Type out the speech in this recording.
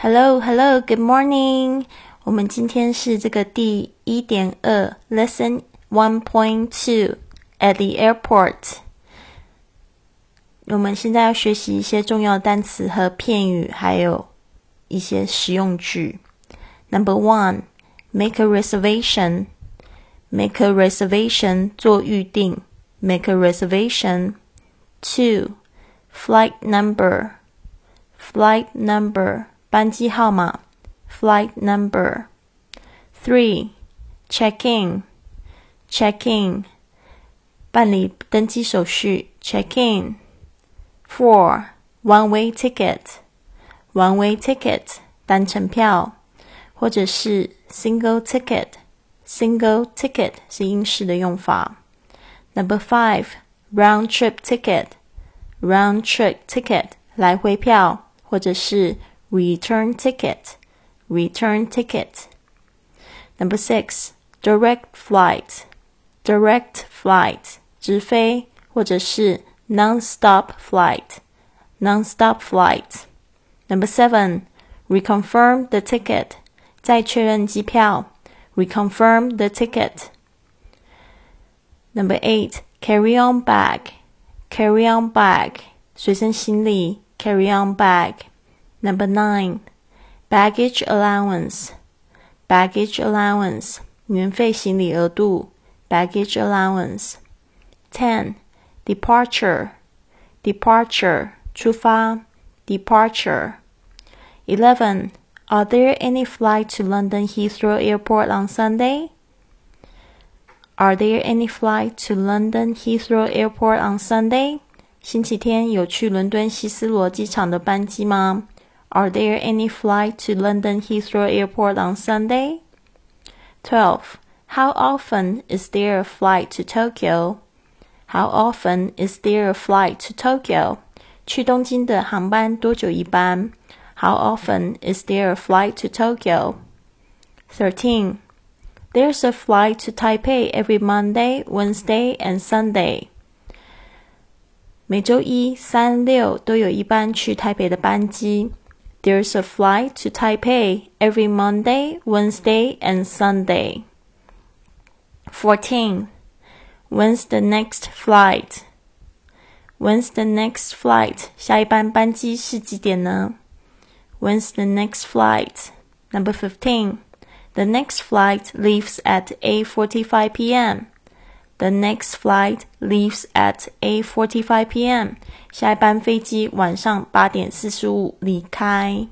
Hello, hello, good morning. 我们今天是这个第一点二，Lesson one point two at the airport。我们现在要学习一些重要单词和片语，还有一些实用句。Number one, make a reservation. Make a reservation 做预定。Make a reservation. Two, flight number. Flight number 班机号码。Flight number. Three, check in. Check in 办理登机手续。Check in. Four, one-way ticket. One-way ticket 单程票，或者是 single ticket。Single ticket 是英式的用法。Number five, round trip ticket. Round trip ticket 来回票，或者是 return ticket. Return ticket. Number six, direct flight. Direct flight 直飞，或者是 non-stop flight. Non-stop flight. Number seven, reconfirm the ticket. 再确认机票。Reconfirm the ticket. Number eight, carry on bag. Carry on bag. 随身行李 carry on bag. Number nine, baggage allowance, baggage allowance 免费行李额度 baggage allowance. Ten, departure, departure 出发 departure. Eleven, are there any flights to London Heathrow Airport on Sunday? Are there any flights to London Heathrow Airport on Sunday? 星期天有去伦敦希斯罗机场的班机吗？？Are there any flight to London Heathrow Airport on Sunday? 12. How often is there a flight to Tokyo? How often is there a flight to Tokyo? 去东京的航班多久一班？How often is there a flight to Tokyo? 13. There's a flight to Taipei every Monday, Wednesday, and Sunday. 每周一、三、六都有一班去台北的班机。 There's a flight to Taipei every Monday, Wednesday, and Sunday. 14. When's the next flight? When's the next flight? 下一班班机是几点呢？When's the next flight? Number 15. The next flight leaves at 8:45 p.m. The next flight leaves at 8:45 p.m. 下一班飞机晚上八点四十五离开。